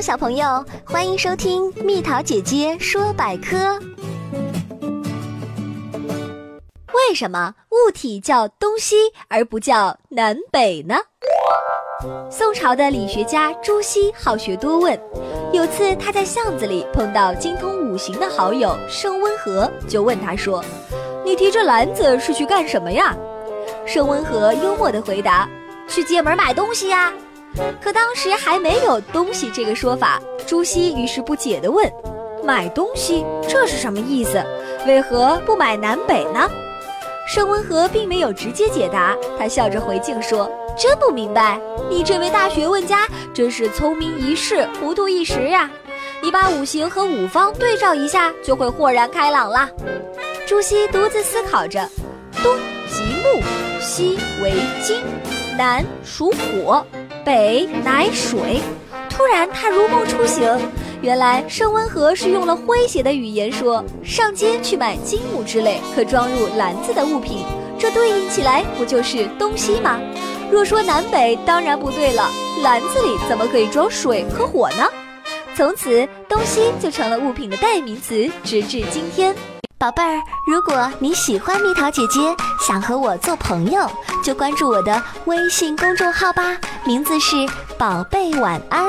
小朋友，欢迎收听蜜桃姐姐说百科。为什么物体叫东西而不叫南北呢？宋朝的理学家朱熹好学多问，有次他在巷子里碰到精通五行的好友盛温和，就问他说：“你提着篮子是去干什么呀？”盛温和幽默地回答：“去街门买东西呀。”可当时还没有“东西”这个说法，朱熹于是不解地问：“买东西这是什么意思？为何不买南北呢？”盛温和并没有直接解答，他笑着回敬说：“真不明白，你这位大学问家真是聪明一世，糊涂一时呀！你把五行和五方对照一下，就会豁然开朗啦。”朱熹独自思考着：“东即木，西为金，南属火。”北乃水，突然他如梦初醒，原来盛温和是用了诙谐的语言说上街去买金木之类可装入篮子的物品，这对应起来不就是东西吗？若说南北当然不对了，篮子里怎么可以装水和火呢？从此东西就成了物品的代名词，直至今天。宝贝儿，如果你喜欢蜜桃姐姐，想和我做朋友，就关注我的微信公众号吧，名字是“宝贝晚安”。